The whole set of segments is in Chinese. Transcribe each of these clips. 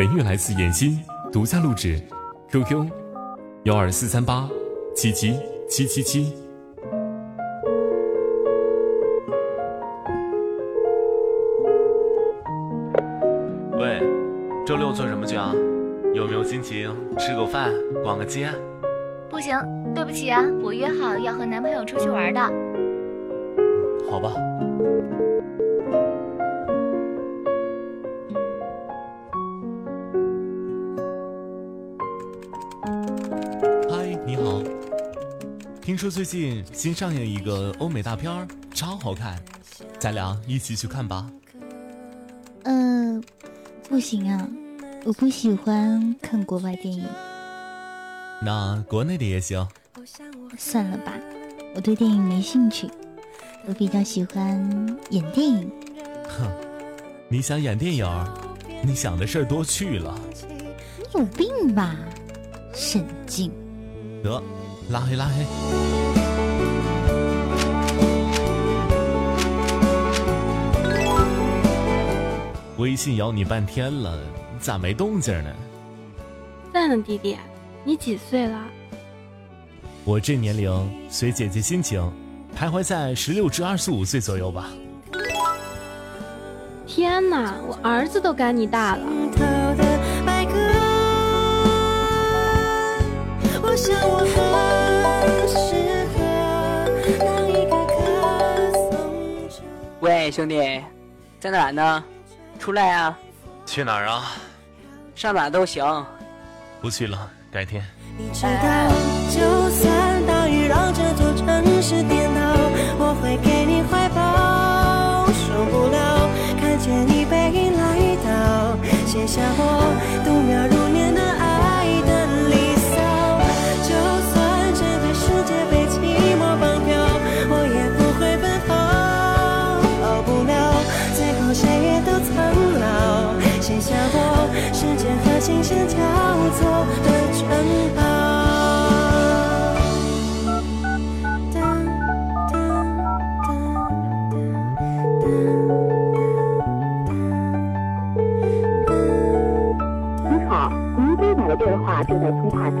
本月来自演心独家录制，QQ：幺二四三八七七七七七。喂，周六做什么去啊？有没有心情吃个饭、逛个街？不行，对不起啊，我约好要和男朋友出去玩的。好吧。听说最近新上映一个欧美大片儿，超好看，咱俩一起去看吧。呃，不行啊，我不喜欢看国外电影。那国内的也行。算了吧，我对电影没兴趣，我比较喜欢演电影。哼，你想演电影，你想的事儿多去了。你有病吧，神经！得，拉黑拉黑。微信摇你半天了，咋没动静呢？在呢，弟弟，你几岁了？我这年龄随姐姐心情，徘徊在十六至二十五岁左右吧。天哪，我儿子都赶你大了。喂，兄弟，在哪呢？出来啊！去哪儿啊？上哪都行。不去了，改天。你知道，就算大雨让这座城市颠倒，我会给你怀抱。受不了，看见你背影来到，写下我度秒如琴声交错的城堡。您好，您拨打的电话正在通话中，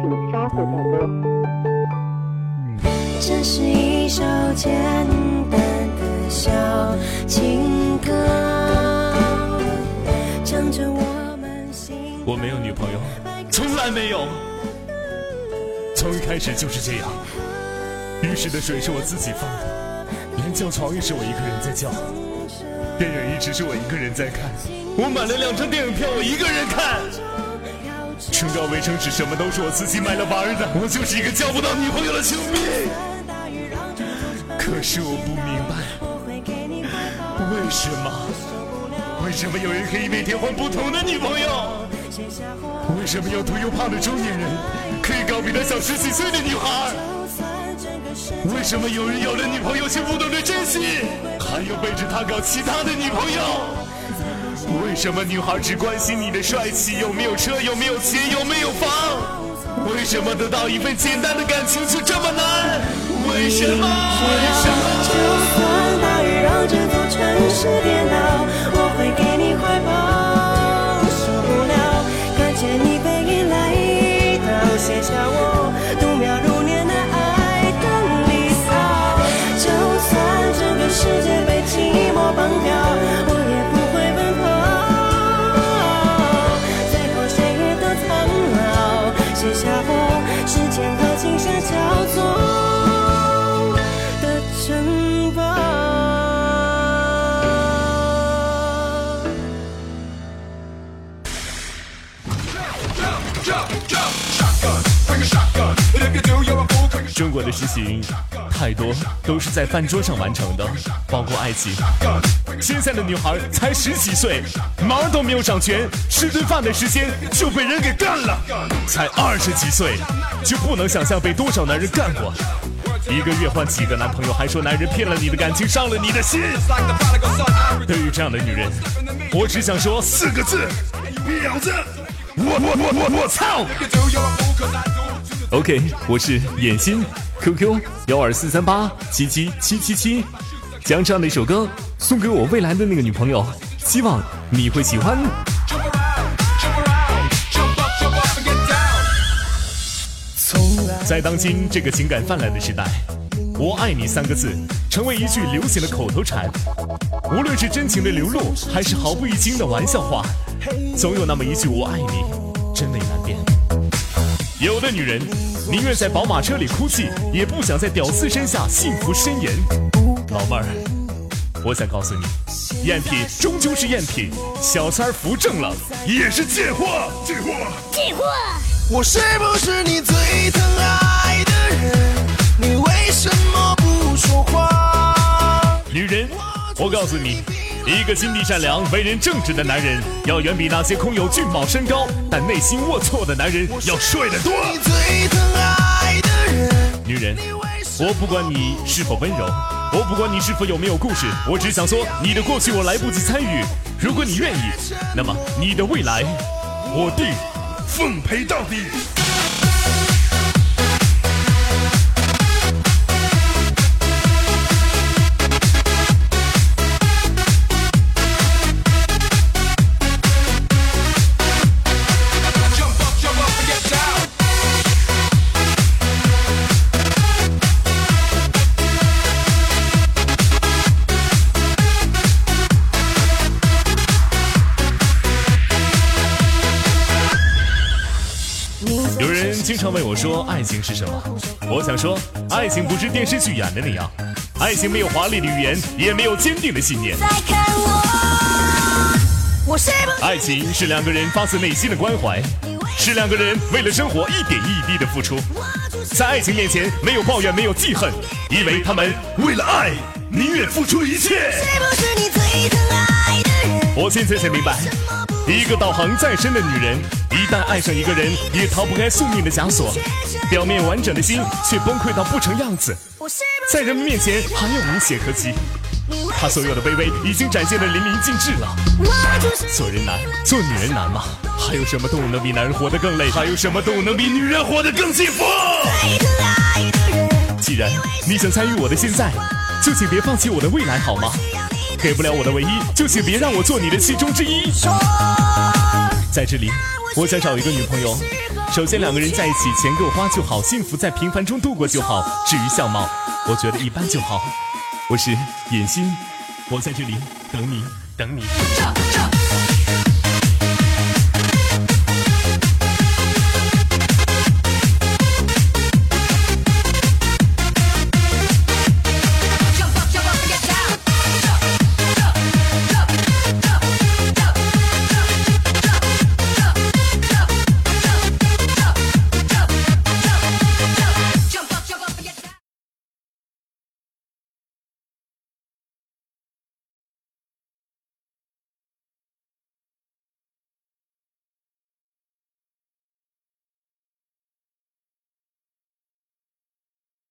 请稍后再拨。这是一首简单的小情歌，我没有女朋友，从来没有，从一开始就是这样。浴室的水是我自己放的，连叫床也是我一个人在叫，电影一直是我一个人在看，我买了两张电影票，我一个人看。唇膏、卫生纸什么都是我自己买了玩的，我就是一个交不到女朋友的球迷。可是我不明白，为什么？为什么有人可以每天换不同的女朋友？为什么又秃又胖的中年人可以告别那小十几岁的女孩？为什么有人有了女朋友却不懂得珍惜，还有背着她搞其他的女朋友？为什么女孩只关心你的帅气，有没有车，有没有钱，有没有房？为什么得到一份简单的感情却这么难？为什么？为什么？就算大雨让这座城市颠倒，中国的事情太多，都是在饭桌上完成的，包括爱情。现在的女孩才十几岁，毛都没有长全，吃顿饭的时间就被人给干了。才二十几岁，就不能想象被多少男人干过。一个月换几个男朋友，还说男人骗了你的感情，伤了你的心。对于这样的女人，我只想说四个字：婊子！我我我我我操！OK，我是眼心 QQ 幺二四三八七七七七七，将这样的一首歌送给我未来的那个女朋友，希望你会喜欢。在当今这个情感泛滥的时代，我爱你三个字成为一句流行的口头禅。无论是真情的流露，还是毫不一惊的玩笑话，总有那么一句我爱你，真伪难辨。有的女人。宁愿在宝马车里哭泣，也不想在屌丝身下幸福呻吟。老妹儿，我想告诉你，赝品终究是赝品，小三儿扶正了也是贱货，贱货，贱货。我是不是你最疼爱的人？你为什么不说话？女人，我告诉你，一个心地善良、为人正直的男人，要远比那些空有俊貌身高但内心龌龊的男人要帅得多。女人，我不管你是否温柔，我不管你是否有没有故事，我只想说，你的过去我来不及参与。如果你愿意，那么你的未来，我定。奉陪到底。经常问我说：“爱情是什么？”我想说，爱情不是电视剧演的那样，爱情没有华丽的语言，也没有坚定的信念。爱情是两个人发自内心的关怀，是两个人为了生活一点一滴的付出。在爱情面前，没有抱怨，没有记恨，因为他们为了爱宁愿付出一切。我现在才明白，一个道行再深的女人。一旦爱上一个人，也逃不开宿命的枷锁。表面完整的心，却崩溃到不成样子，在人们面前还有无懈可击。她所有的卑微，已经展现的淋漓尽致了。做人难，做女人难吗？还有什么动物能比男人活得更累？还有什么动物能比女人活得更幸福？既然你想参与我的现在，就请别放弃我的未来，好吗？给不了我的唯一，就请别让我做你的其中之一。在这里。我想找一个女朋友，首先两个人在一起，钱够花就好，幸福在平凡中度过就好。至于相貌，我觉得一般就好。我是野心，我在这里等你，等你。